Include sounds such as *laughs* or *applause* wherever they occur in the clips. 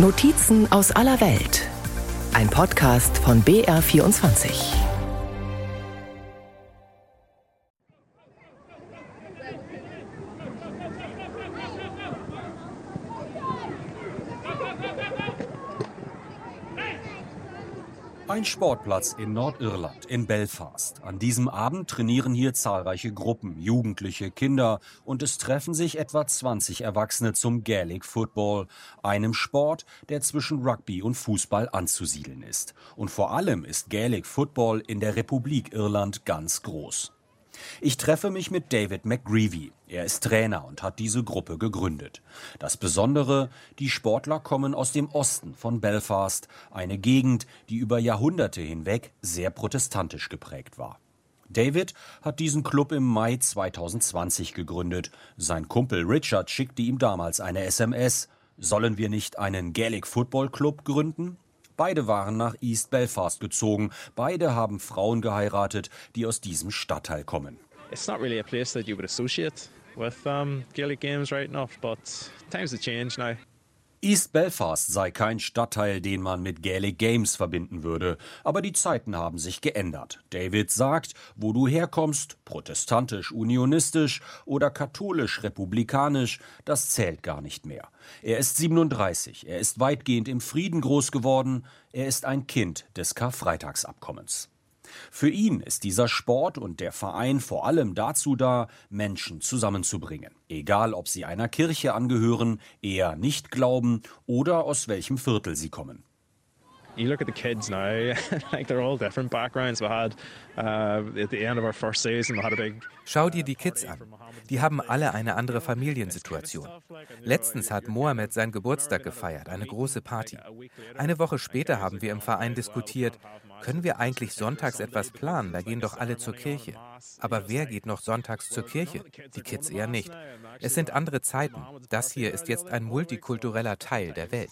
Notizen aus aller Welt. Ein Podcast von BR24. Ein Sportplatz in Nordirland, in Belfast. An diesem Abend trainieren hier zahlreiche Gruppen, Jugendliche, Kinder und es treffen sich etwa 20 Erwachsene zum Gaelic Football, einem Sport, der zwischen Rugby und Fußball anzusiedeln ist. Und vor allem ist Gaelic Football in der Republik Irland ganz groß. Ich treffe mich mit David McGreevy. Er ist Trainer und hat diese Gruppe gegründet. Das Besondere, die Sportler kommen aus dem Osten von Belfast, eine Gegend, die über Jahrhunderte hinweg sehr protestantisch geprägt war. David hat diesen Club im Mai 2020 gegründet. Sein Kumpel Richard schickte ihm damals eine SMS. Sollen wir nicht einen Gaelic Football Club gründen? Beide waren nach East Belfast gezogen. Beide haben Frauen geheiratet, die aus diesem Stadtteil kommen. It's not really a place that you would associate with Gaelic games right enough, but times have changed now. East Belfast sei kein Stadtteil, den man mit Gaelic Games verbinden würde, aber die Zeiten haben sich geändert. David sagt, wo du herkommst, protestantisch, unionistisch oder katholisch, republikanisch, das zählt gar nicht mehr. Er ist 37, er ist weitgehend im Frieden groß geworden, er ist ein Kind des Karfreitagsabkommens. Für ihn ist dieser Sport und der Verein vor allem dazu da, Menschen zusammenzubringen. Egal, ob sie einer Kirche angehören, eher nicht glauben oder aus welchem Viertel sie kommen. You look at the kids now, *laughs* like they're all different backgrounds. We had uh, at the end of our first season, we had a big. Schau dir die Kids an. Die haben alle eine andere Familiensituation. Letztens hat Mohammed seinen Geburtstag gefeiert, eine große Party. Eine Woche später haben wir im Verein diskutiert, können wir eigentlich sonntags etwas planen? Da gehen doch alle zur Kirche. Aber wer geht noch sonntags zur Kirche? Die Kids eher nicht. Es sind andere Zeiten. Das hier ist jetzt ein multikultureller Teil der Welt.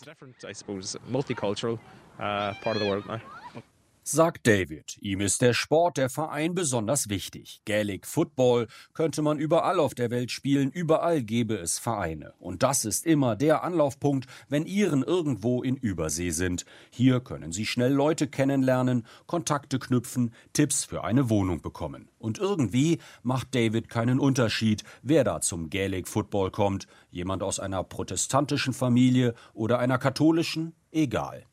Sagt David, ihm ist der Sport, der Verein besonders wichtig. Gaelic Football könnte man überall auf der Welt spielen, überall gäbe es Vereine. Und das ist immer der Anlaufpunkt, wenn Iren irgendwo in Übersee sind. Hier können Sie schnell Leute kennenlernen, Kontakte knüpfen, Tipps für eine Wohnung bekommen. Und irgendwie macht David keinen Unterschied, wer da zum Gaelic Football kommt. Jemand aus einer protestantischen Familie oder einer katholischen? Egal.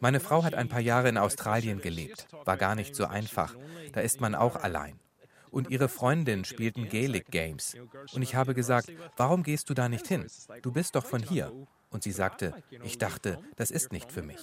Meine Frau hat ein paar Jahre in Australien gelebt. War gar nicht so einfach. Da ist man auch allein. Und ihre Freundin spielten Gaelic Games. Und ich habe gesagt, warum gehst du da nicht hin? Du bist doch von hier. Und sie sagte, ich dachte, das ist nicht für mich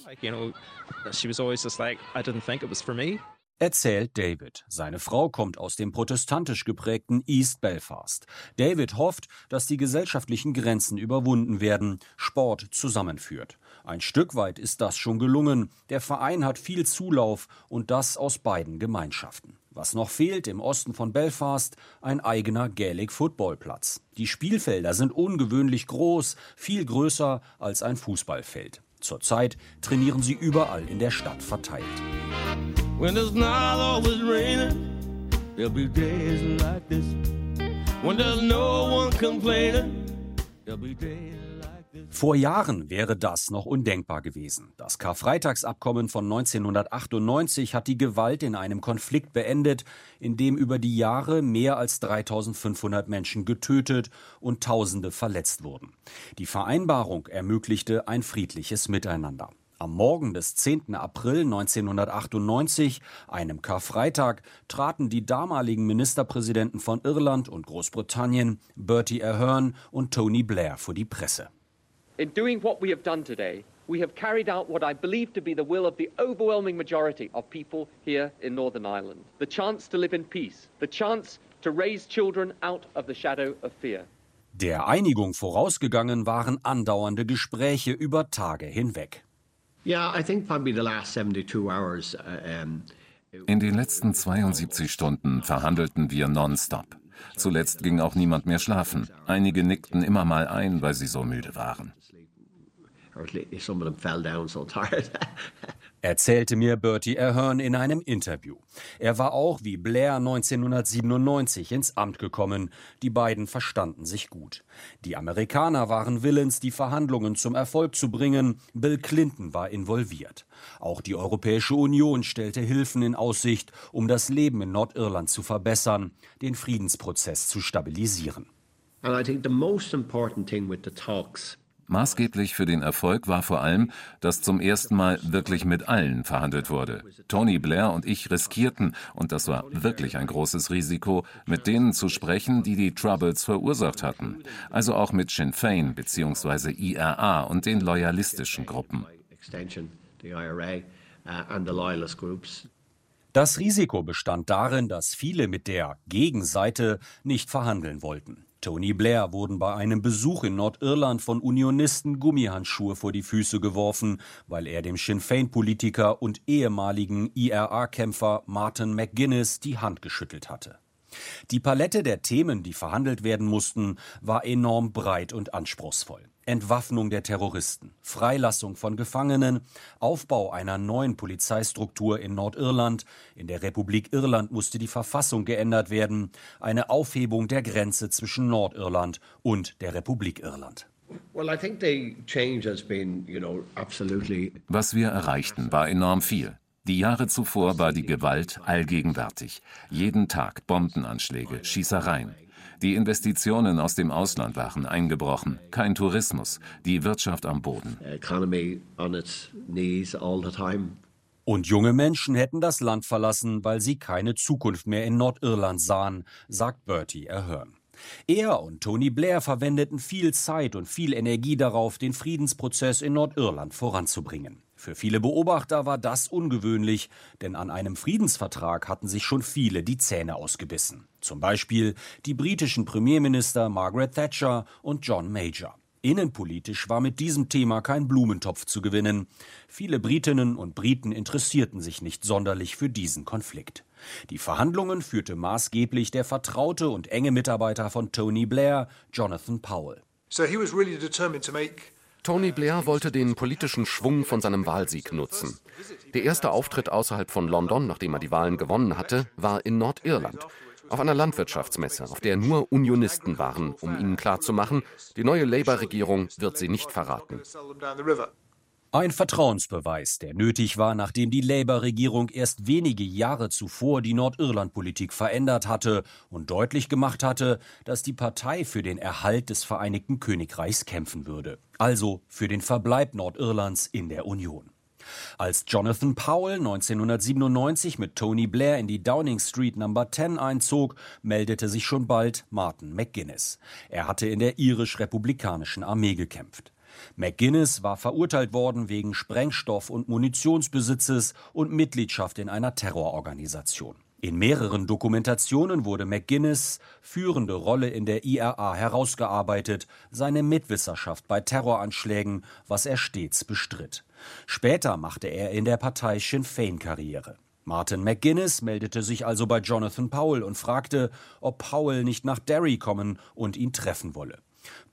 erzählt David. Seine Frau kommt aus dem protestantisch geprägten East Belfast. David hofft, dass die gesellschaftlichen Grenzen überwunden werden, Sport zusammenführt. Ein Stück weit ist das schon gelungen. Der Verein hat viel Zulauf und das aus beiden Gemeinschaften. Was noch fehlt im Osten von Belfast, ein eigener Gaelic Footballplatz. Die Spielfelder sind ungewöhnlich groß, viel größer als ein Fußballfeld. Zurzeit trainieren sie überall in der Stadt verteilt. When it's not always raining, there'll be days like this. When there's no one complaining, there'll be days vor Jahren wäre das noch undenkbar gewesen. Das Karfreitagsabkommen von 1998 hat die Gewalt in einem Konflikt beendet, in dem über die Jahre mehr als 3500 Menschen getötet und Tausende verletzt wurden. Die Vereinbarung ermöglichte ein friedliches Miteinander. Am Morgen des 10. April 1998, einem Karfreitag, traten die damaligen Ministerpräsidenten von Irland und Großbritannien, Bertie Ahern und Tony Blair, vor die Presse. In doing what we have done today, we have carried out what I believe to be the will of the overwhelming majority of people here in Northern Ireland. The chance to live in peace, the chance to raise children out of the shadow of fear. Der Einigung vorausgegangen waren andauernde Gespräche über Tage hinweg. Uh, In den letzten 72 Stunden verhandelten wir nonstop. Zuletzt ging auch niemand mehr schlafen. Einige nickten immer mal ein, weil sie so müde waren. *laughs* erzählte mir Bertie Ahern in einem Interview. Er war auch wie Blair 1997 ins Amt gekommen. Die beiden verstanden sich gut. Die Amerikaner waren willens, die Verhandlungen zum Erfolg zu bringen. Bill Clinton war involviert. Auch die Europäische Union stellte Hilfen in Aussicht, um das Leben in Nordirland zu verbessern, den Friedensprozess zu stabilisieren. And I think the most important thing with the talks Maßgeblich für den Erfolg war vor allem, dass zum ersten Mal wirklich mit allen verhandelt wurde. Tony Blair und ich riskierten, und das war wirklich ein großes Risiko, mit denen zu sprechen, die die Troubles verursacht hatten. Also auch mit Sinn Fein bzw. IRA und den loyalistischen Gruppen. Das Risiko bestand darin, dass viele mit der Gegenseite nicht verhandeln wollten. Tony Blair wurden bei einem Besuch in Nordirland von Unionisten Gummihandschuhe vor die Füße geworfen, weil er dem Sinn Féin-Politiker und ehemaligen IRA-Kämpfer Martin McGuinness die Hand geschüttelt hatte. Die Palette der Themen, die verhandelt werden mussten, war enorm breit und anspruchsvoll. Entwaffnung der Terroristen, Freilassung von Gefangenen, Aufbau einer neuen Polizeistruktur in Nordirland, in der Republik Irland musste die Verfassung geändert werden, eine Aufhebung der Grenze zwischen Nordirland und der Republik Irland. Was wir erreichten, war enorm viel. Die Jahre zuvor war die Gewalt allgegenwärtig. Jeden Tag Bombenanschläge, Schießereien. Die Investitionen aus dem Ausland waren eingebrochen, kein Tourismus, die Wirtschaft am Boden. Und junge Menschen hätten das Land verlassen, weil sie keine Zukunft mehr in Nordirland sahen, sagt Bertie Ahern. Er und Tony Blair verwendeten viel Zeit und viel Energie darauf, den Friedensprozess in Nordirland voranzubringen. Für viele Beobachter war das ungewöhnlich, denn an einem Friedensvertrag hatten sich schon viele die Zähne ausgebissen. Zum Beispiel die britischen Premierminister Margaret Thatcher und John Major. Innenpolitisch war mit diesem Thema kein Blumentopf zu gewinnen. Viele Britinnen und Briten interessierten sich nicht sonderlich für diesen Konflikt. Die Verhandlungen führte maßgeblich der vertraute und enge Mitarbeiter von Tony Blair, Jonathan Powell. So he was really determined to make Tony Blair wollte den politischen Schwung von seinem Wahlsieg nutzen. Der erste Auftritt außerhalb von London, nachdem er die Wahlen gewonnen hatte, war in Nordirland, auf einer Landwirtschaftsmesse, auf der nur Unionisten waren, um ihnen klarzumachen, die neue Labour-Regierung wird sie nicht verraten. Ein Vertrauensbeweis, der nötig war, nachdem die Labour-Regierung erst wenige Jahre zuvor die Nordirland-Politik verändert hatte und deutlich gemacht hatte, dass die Partei für den Erhalt des Vereinigten Königreichs kämpfen würde, also für den Verbleib Nordirlands in der Union. Als Jonathan Powell 1997 mit Tony Blair in die Downing Street Number 10 einzog, meldete sich schon bald Martin McGuinness. Er hatte in der irisch-republikanischen Armee gekämpft. McGuinness war verurteilt worden wegen Sprengstoff- und Munitionsbesitzes und Mitgliedschaft in einer Terrororganisation. In mehreren Dokumentationen wurde McGuinness führende Rolle in der IRA herausgearbeitet, seine Mitwisserschaft bei Terroranschlägen, was er stets bestritt. Später machte er in der Partei Sinn Fein Karriere. Martin McGuinness meldete sich also bei Jonathan Powell und fragte, ob Powell nicht nach Derry kommen und ihn treffen wolle.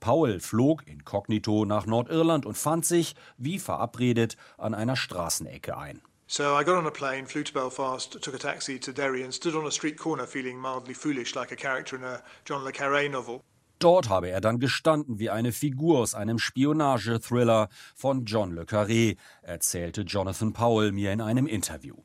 Powell flog inkognito nach Nordirland und fand sich, wie verabredet, an einer Straßenecke ein. So I got on a plane, flew to Belfast, took a taxi to Derry and stood on a street corner feeling mildly foolish like a character in a John le Carré novel. Dort habe er dann gestanden wie eine Figur aus einem Spionage-Thriller von John le Carré, erzählte Jonathan Powell mir in einem Interview.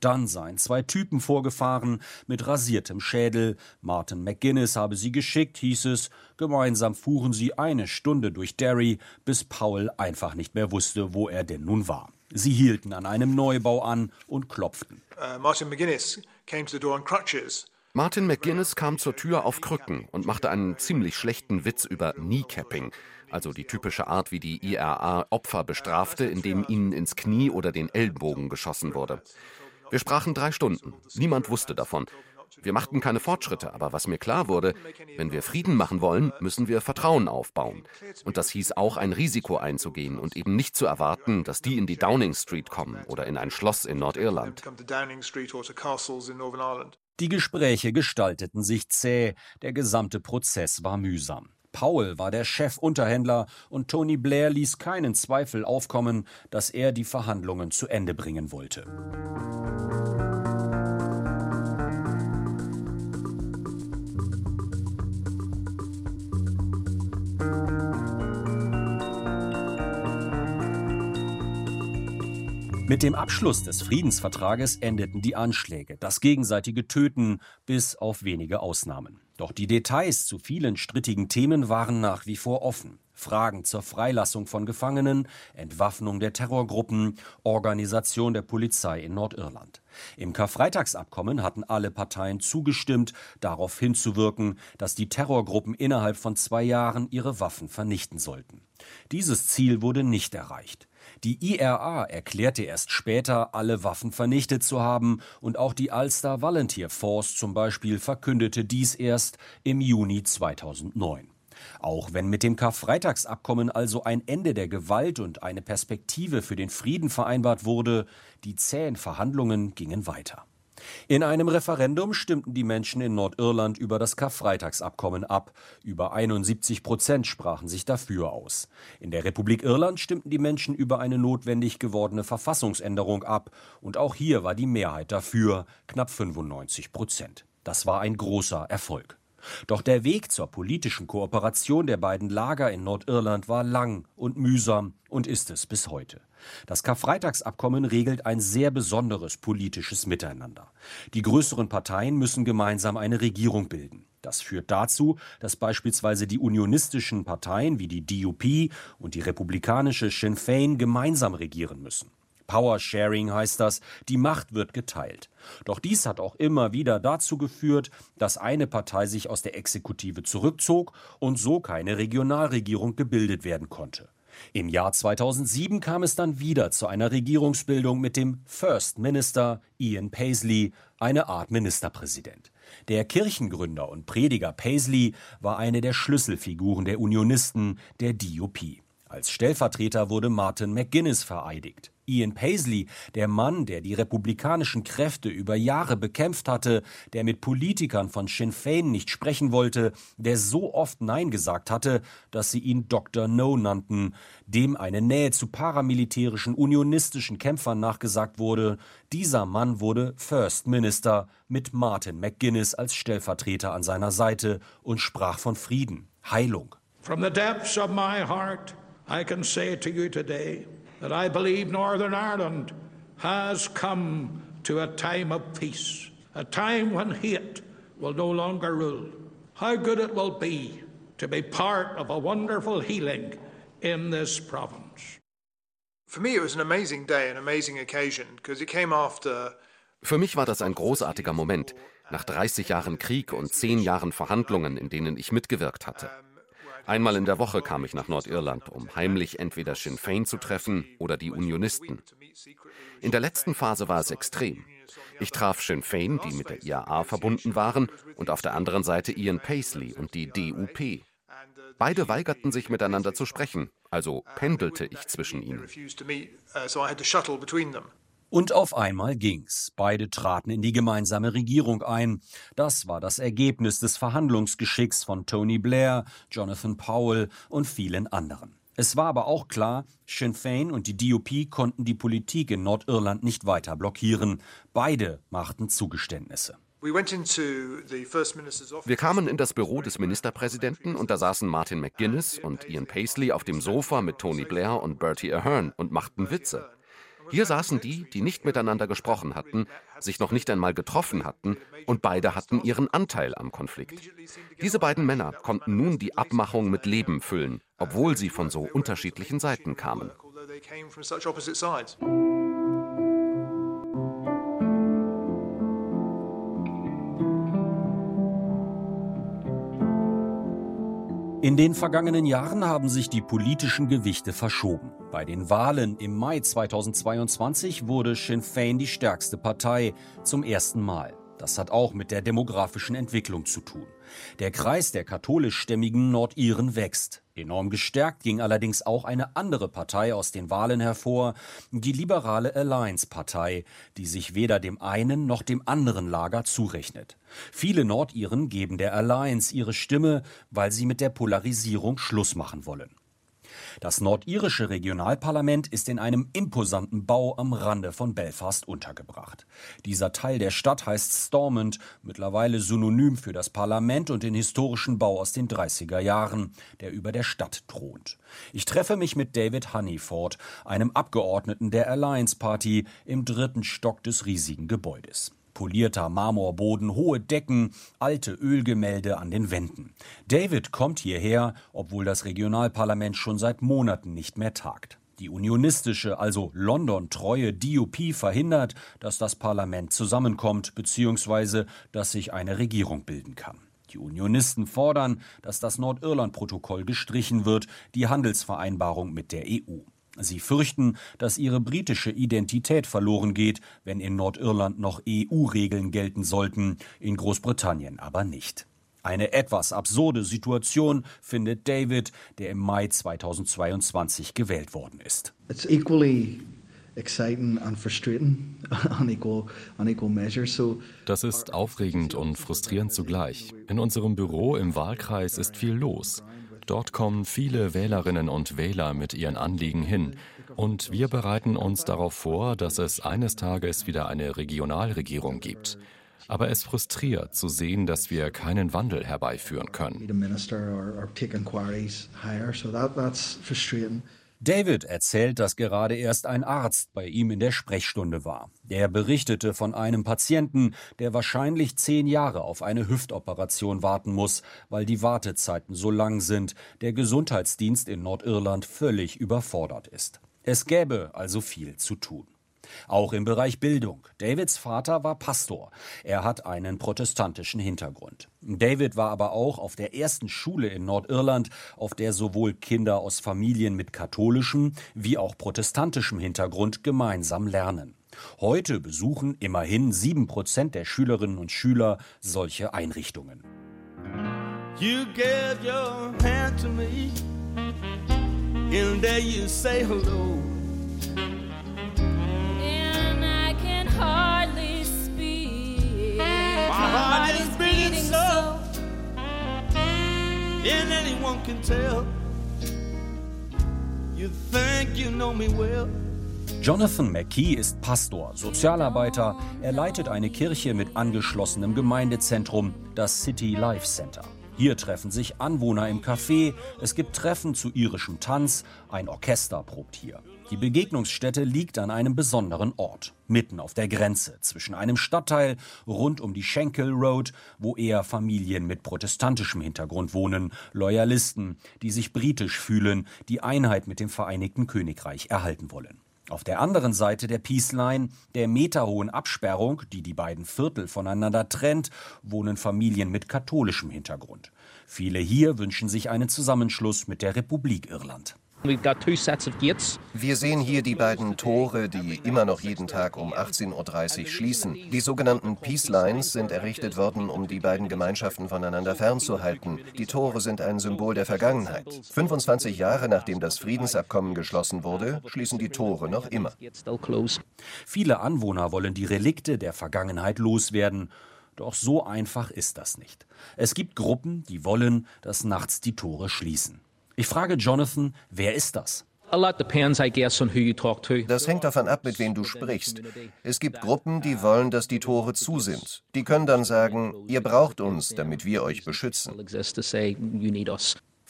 Dann seien zwei Typen vorgefahren mit rasiertem Schädel. Martin McGuinness habe sie geschickt, hieß es. Gemeinsam fuhren sie eine Stunde durch Derry, bis Paul einfach nicht mehr wusste, wo er denn nun war. Sie hielten an einem Neubau an und klopften. Uh, Martin McGuinness came to the door on crutches. Martin McGuinness kam zur Tür auf Krücken und machte einen ziemlich schlechten Witz über Kneecapping, also die typische Art, wie die IRA Opfer bestrafte, indem ihnen ins Knie oder den Ellenbogen geschossen wurde. Wir sprachen drei Stunden. Niemand wusste davon. Wir machten keine Fortschritte, aber was mir klar wurde, wenn wir Frieden machen wollen, müssen wir Vertrauen aufbauen. Und das hieß auch, ein Risiko einzugehen und eben nicht zu erwarten, dass die in die Downing Street kommen oder in ein Schloss in Nordirland. Die Gespräche gestalteten sich zäh, der gesamte Prozess war mühsam. Powell war der Chefunterhändler und Tony Blair ließ keinen Zweifel aufkommen, dass er die Verhandlungen zu Ende bringen wollte. Mit dem Abschluss des Friedensvertrages endeten die Anschläge, das gegenseitige Töten, bis auf wenige Ausnahmen. Doch die Details zu vielen strittigen Themen waren nach wie vor offen. Fragen zur Freilassung von Gefangenen, Entwaffnung der Terrorgruppen, Organisation der Polizei in Nordirland. Im Karfreitagsabkommen hatten alle Parteien zugestimmt, darauf hinzuwirken, dass die Terrorgruppen innerhalb von zwei Jahren ihre Waffen vernichten sollten. Dieses Ziel wurde nicht erreicht. Die IRA erklärte erst später, alle Waffen vernichtet zu haben und auch die Ulster Volunteer Force zum Beispiel verkündete dies erst im Juni 2009. Auch wenn mit dem Karfreitagsabkommen also ein Ende der Gewalt und eine Perspektive für den Frieden vereinbart wurde, die zähen Verhandlungen gingen weiter. In einem Referendum stimmten die Menschen in Nordirland über das Karfreitagsabkommen ab. Über 71 Prozent sprachen sich dafür aus. In der Republik Irland stimmten die Menschen über eine notwendig gewordene Verfassungsänderung ab. Und auch hier war die Mehrheit dafür, knapp 95 Prozent. Das war ein großer Erfolg. Doch der Weg zur politischen Kooperation der beiden Lager in Nordirland war lang und mühsam und ist es bis heute. Das Karfreitagsabkommen regelt ein sehr besonderes politisches Miteinander. Die größeren Parteien müssen gemeinsam eine Regierung bilden. Das führt dazu, dass beispielsweise die unionistischen Parteien wie die DUP und die republikanische Sinn Fein gemeinsam regieren müssen. Power Sharing heißt das, die Macht wird geteilt. Doch dies hat auch immer wieder dazu geführt, dass eine Partei sich aus der Exekutive zurückzog und so keine Regionalregierung gebildet werden konnte. Im Jahr 2007 kam es dann wieder zu einer Regierungsbildung mit dem First Minister Ian Paisley, eine Art Ministerpräsident. Der Kirchengründer und Prediger Paisley war eine der Schlüsselfiguren der Unionisten, der DUP. Als Stellvertreter wurde Martin McGuinness vereidigt. Ian Paisley, der Mann, der die republikanischen Kräfte über Jahre bekämpft hatte, der mit Politikern von Sinn Fein nicht sprechen wollte, der so oft Nein gesagt hatte, dass sie ihn Dr. No nannten, dem eine Nähe zu paramilitärischen unionistischen Kämpfern nachgesagt wurde, dieser Mann wurde First Minister mit Martin McGuinness als Stellvertreter an seiner Seite und sprach von Frieden, Heilung. From the depths of my heart I can say to you today that I believe Northern Ireland has come to a time of peace, a time when hate will no longer rule. How good it will be to be part of a wonderful healing in this province. For me, it was an amazing day, an amazing occasion, because it came after. Für mich war das ein großartiger Moment, nach 30 Jahren Krieg und 10 Jahren Verhandlungen, in denen ich mitgewirkt hatte. Einmal in der Woche kam ich nach Nordirland, um heimlich entweder Sinn Fein zu treffen oder die Unionisten. In der letzten Phase war es extrem. Ich traf Sinn Fein, die mit der IAA verbunden waren, und auf der anderen Seite Ian Paisley und die DUP. Beide weigerten sich miteinander zu sprechen, also pendelte ich zwischen ihnen. Und auf einmal ging's. Beide traten in die gemeinsame Regierung ein. Das war das Ergebnis des Verhandlungsgeschicks von Tony Blair, Jonathan Powell und vielen anderen. Es war aber auch klar, Sinn Fein und die DUP konnten die Politik in Nordirland nicht weiter blockieren. Beide machten Zugeständnisse. Wir kamen in das Büro des Ministerpräsidenten und da saßen Martin McGuinness und Ian Paisley auf dem Sofa mit Tony Blair und Bertie Ahern und machten Witze. Hier saßen die, die nicht miteinander gesprochen hatten, sich noch nicht einmal getroffen hatten und beide hatten ihren Anteil am Konflikt. Diese beiden Männer konnten nun die Abmachung mit Leben füllen, obwohl sie von so unterschiedlichen Seiten kamen. In den vergangenen Jahren haben sich die politischen Gewichte verschoben. Bei den Wahlen im Mai 2022 wurde Sinn Fein die stärkste Partei zum ersten Mal. Das hat auch mit der demografischen Entwicklung zu tun. Der Kreis der katholischstämmigen Nordiren wächst. Enorm gestärkt ging allerdings auch eine andere Partei aus den Wahlen hervor, die liberale Alliance-Partei, die sich weder dem einen noch dem anderen Lager zurechnet. Viele Nordiren geben der Alliance ihre Stimme, weil sie mit der Polarisierung Schluss machen wollen. Das nordirische Regionalparlament ist in einem imposanten Bau am Rande von Belfast untergebracht. Dieser Teil der Stadt heißt Stormont, mittlerweile synonym für das Parlament und den historischen Bau aus den 30er Jahren, der über der Stadt thront. Ich treffe mich mit David Honeyford, einem Abgeordneten der Alliance Party, im dritten Stock des riesigen Gebäudes polierter Marmorboden, hohe Decken, alte Ölgemälde an den Wänden. David kommt hierher, obwohl das Regionalparlament schon seit Monaten nicht mehr tagt. Die unionistische, also London-treue DUP verhindert, dass das Parlament zusammenkommt bzw. dass sich eine Regierung bilden kann. Die Unionisten fordern, dass das Nordirland-Protokoll gestrichen wird, die Handelsvereinbarung mit der EU. Sie fürchten, dass ihre britische Identität verloren geht, wenn in Nordirland noch EU-Regeln gelten sollten, in Großbritannien aber nicht. Eine etwas absurde Situation findet David, der im Mai 2022 gewählt worden ist. It's equally *laughs* das ist aufregend und frustrierend zugleich. In unserem Büro im Wahlkreis ist viel los. Dort kommen viele Wählerinnen und Wähler mit ihren Anliegen hin. Und wir bereiten uns darauf vor, dass es eines Tages wieder eine Regionalregierung gibt. Aber es frustriert zu sehen, dass wir keinen Wandel herbeiführen können. David erzählt, dass gerade erst ein Arzt bei ihm in der Sprechstunde war. Der berichtete von einem Patienten, der wahrscheinlich zehn Jahre auf eine Hüftoperation warten muss, weil die Wartezeiten so lang sind, der Gesundheitsdienst in Nordirland völlig überfordert ist. Es gäbe also viel zu tun. Auch im Bereich Bildung. Davids Vater war Pastor. Er hat einen protestantischen Hintergrund. David war aber auch auf der ersten Schule in Nordirland, auf der sowohl Kinder aus Familien mit katholischem wie auch protestantischem Hintergrund gemeinsam lernen. Heute besuchen immerhin sieben Prozent der Schülerinnen und Schüler solche Einrichtungen. You gave your hand to me, and there you say hello. Can tell. You think you know me well. Jonathan McKee ist Pastor, Sozialarbeiter. Er leitet eine Kirche mit angeschlossenem Gemeindezentrum, das City Life Center. Hier treffen sich Anwohner im Café, es gibt Treffen zu irischem Tanz, ein Orchester probt hier. Die Begegnungsstätte liegt an einem besonderen Ort, mitten auf der Grenze zwischen einem Stadtteil rund um die Schenkel Road, wo eher Familien mit protestantischem Hintergrund wohnen, Loyalisten, die sich britisch fühlen, die Einheit mit dem Vereinigten Königreich erhalten wollen. Auf der anderen Seite der Peace Line, der meterhohen Absperrung, die die beiden Viertel voneinander trennt, wohnen Familien mit katholischem Hintergrund. Viele hier wünschen sich einen Zusammenschluss mit der Republik Irland. Wir sehen hier die beiden Tore, die immer noch jeden Tag um 18.30 Uhr schließen. Die sogenannten Peace Lines sind errichtet worden, um die beiden Gemeinschaften voneinander fernzuhalten. Die Tore sind ein Symbol der Vergangenheit. 25 Jahre nachdem das Friedensabkommen geschlossen wurde, schließen die Tore noch immer. Viele Anwohner wollen die Relikte der Vergangenheit loswerden. Doch so einfach ist das nicht. Es gibt Gruppen, die wollen, dass nachts die Tore schließen. Ich frage Jonathan, wer ist das? Das hängt davon ab, mit wem du sprichst. Es gibt Gruppen, die wollen, dass die Tore zu sind. Die können dann sagen, ihr braucht uns, damit wir euch beschützen.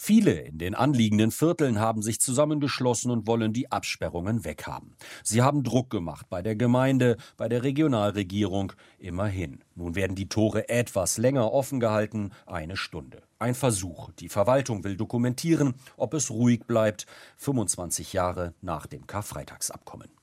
Viele in den anliegenden Vierteln haben sich zusammengeschlossen und wollen die Absperrungen weghaben. Sie haben Druck gemacht bei der Gemeinde, bei der Regionalregierung, immerhin. Nun werden die Tore etwas länger offen gehalten, eine Stunde. Ein Versuch. Die Verwaltung will dokumentieren, ob es ruhig bleibt, 25 Jahre nach dem Karfreitagsabkommen.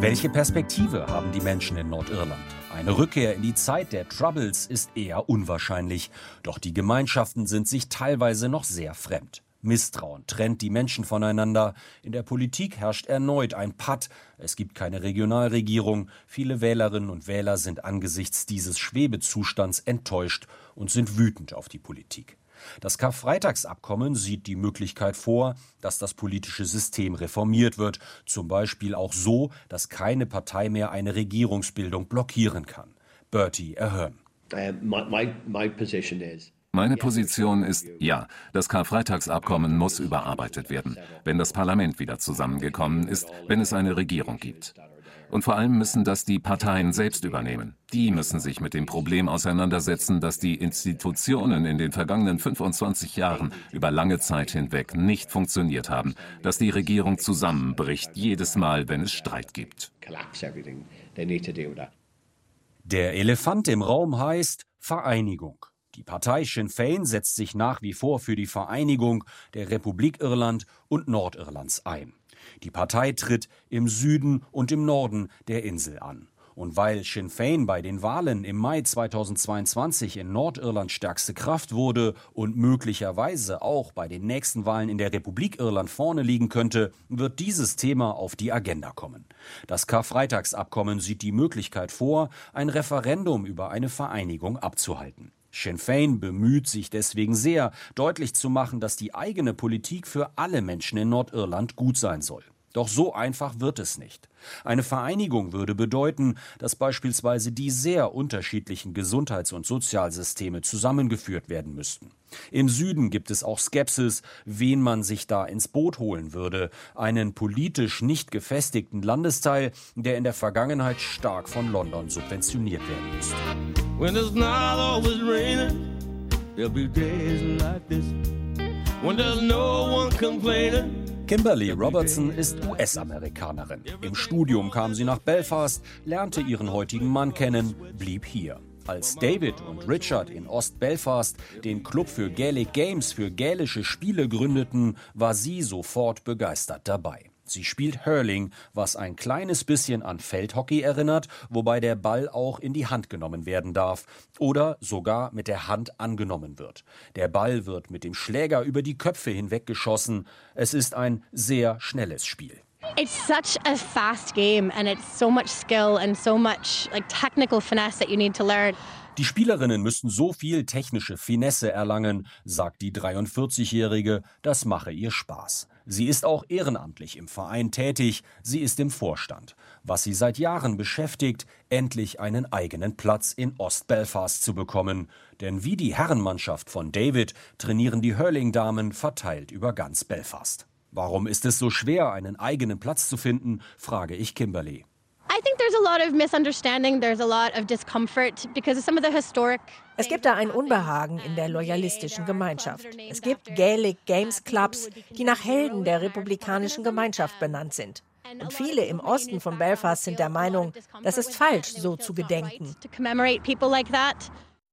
Welche Perspektive haben die Menschen in Nordirland? Eine Rückkehr in die Zeit der Troubles ist eher unwahrscheinlich, doch die Gemeinschaften sind sich teilweise noch sehr fremd. Misstrauen trennt die Menschen voneinander. In der Politik herrscht erneut ein Patt. Es gibt keine Regionalregierung. Viele Wählerinnen und Wähler sind angesichts dieses Schwebezustands enttäuscht und sind wütend auf die Politik. Das Karfreitagsabkommen sieht die Möglichkeit vor, dass das politische System reformiert wird, zum Beispiel auch so, dass keine Partei mehr eine Regierungsbildung blockieren kann. Bertie Ahern. Uh, meine Position ist, ja, das Karfreitagsabkommen muss überarbeitet werden, wenn das Parlament wieder zusammengekommen ist, wenn es eine Regierung gibt. Und vor allem müssen das die Parteien selbst übernehmen. Die müssen sich mit dem Problem auseinandersetzen, dass die Institutionen in den vergangenen 25 Jahren über lange Zeit hinweg nicht funktioniert haben, dass die Regierung zusammenbricht jedes Mal, wenn es Streit gibt. Der Elefant im Raum heißt Vereinigung. Die Partei Sinn Fein setzt sich nach wie vor für die Vereinigung der Republik Irland und Nordirlands ein. Die Partei tritt im Süden und im Norden der Insel an. Und weil Sinn Fein bei den Wahlen im Mai 2022 in Nordirland stärkste Kraft wurde und möglicherweise auch bei den nächsten Wahlen in der Republik Irland vorne liegen könnte, wird dieses Thema auf die Agenda kommen. Das Karfreitagsabkommen sieht die Möglichkeit vor, ein Referendum über eine Vereinigung abzuhalten. Sinn Fein bemüht sich deswegen sehr, deutlich zu machen, dass die eigene Politik für alle Menschen in Nordirland gut sein soll. Doch so einfach wird es nicht. Eine Vereinigung würde bedeuten, dass beispielsweise die sehr unterschiedlichen Gesundheits- und Sozialsysteme zusammengeführt werden müssten. Im Süden gibt es auch Skepsis, wen man sich da ins Boot holen würde. Einen politisch nicht gefestigten Landesteil, der in der Vergangenheit stark von London subventioniert werden musste. Kimberly Robertson ist US-Amerikanerin. Im Studium kam sie nach Belfast, lernte ihren heutigen Mann kennen, blieb hier. Als David und Richard in Ost-Belfast den Club für Gaelic Games für gälische Spiele gründeten, war sie sofort begeistert dabei. Sie spielt Hurling, was ein kleines bisschen an Feldhockey erinnert, wobei der Ball auch in die Hand genommen werden darf oder sogar mit der Hand angenommen wird. Der Ball wird mit dem Schläger über die Köpfe hinweg geschossen. Es ist ein sehr schnelles Spiel. It's such a fast game and it's so much skill and so much like technical finesse that you need to learn. Die Spielerinnen müssten so viel technische Finesse erlangen, sagt die 43-Jährige, das mache ihr Spaß. Sie ist auch ehrenamtlich im Verein tätig, sie ist im Vorstand. Was sie seit Jahren beschäftigt, endlich einen eigenen Platz in Ost-Belfast zu bekommen. Denn wie die Herrenmannschaft von David trainieren die Hurling-Damen verteilt über ganz Belfast. Warum ist es so schwer, einen eigenen Platz zu finden, frage ich Kimberly. Es gibt da ein Unbehagen in der loyalistischen Gemeinschaft. Es gibt Gaelic Games Clubs, die nach Helden der republikanischen Gemeinschaft benannt sind. Und viele im Osten von Belfast sind der Meinung, das ist falsch, so zu gedenken.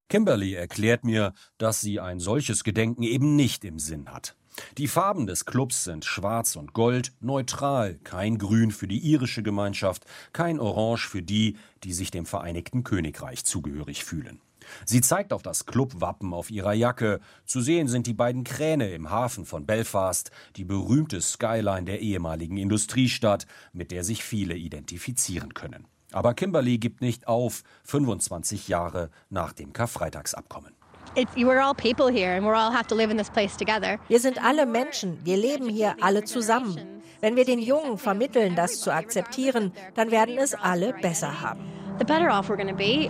Kimberly erklärt mir, dass sie ein solches Gedenken eben nicht im Sinn hat. Die Farben des Clubs sind schwarz und gold, neutral, kein Grün für die irische Gemeinschaft, kein Orange für die, die sich dem Vereinigten Königreich zugehörig fühlen. Sie zeigt auf das Clubwappen auf ihrer Jacke. Zu sehen sind die beiden Kräne im Hafen von Belfast, die berühmte Skyline der ehemaligen Industriestadt, mit der sich viele identifizieren können. Aber Kimberly gibt nicht auf, 25 Jahre nach dem Karfreitagsabkommen. Wir sind alle Menschen, wir leben hier alle zusammen. Wenn wir den Jungen vermitteln, das zu akzeptieren, dann werden es alle besser haben. The better off we're going to be.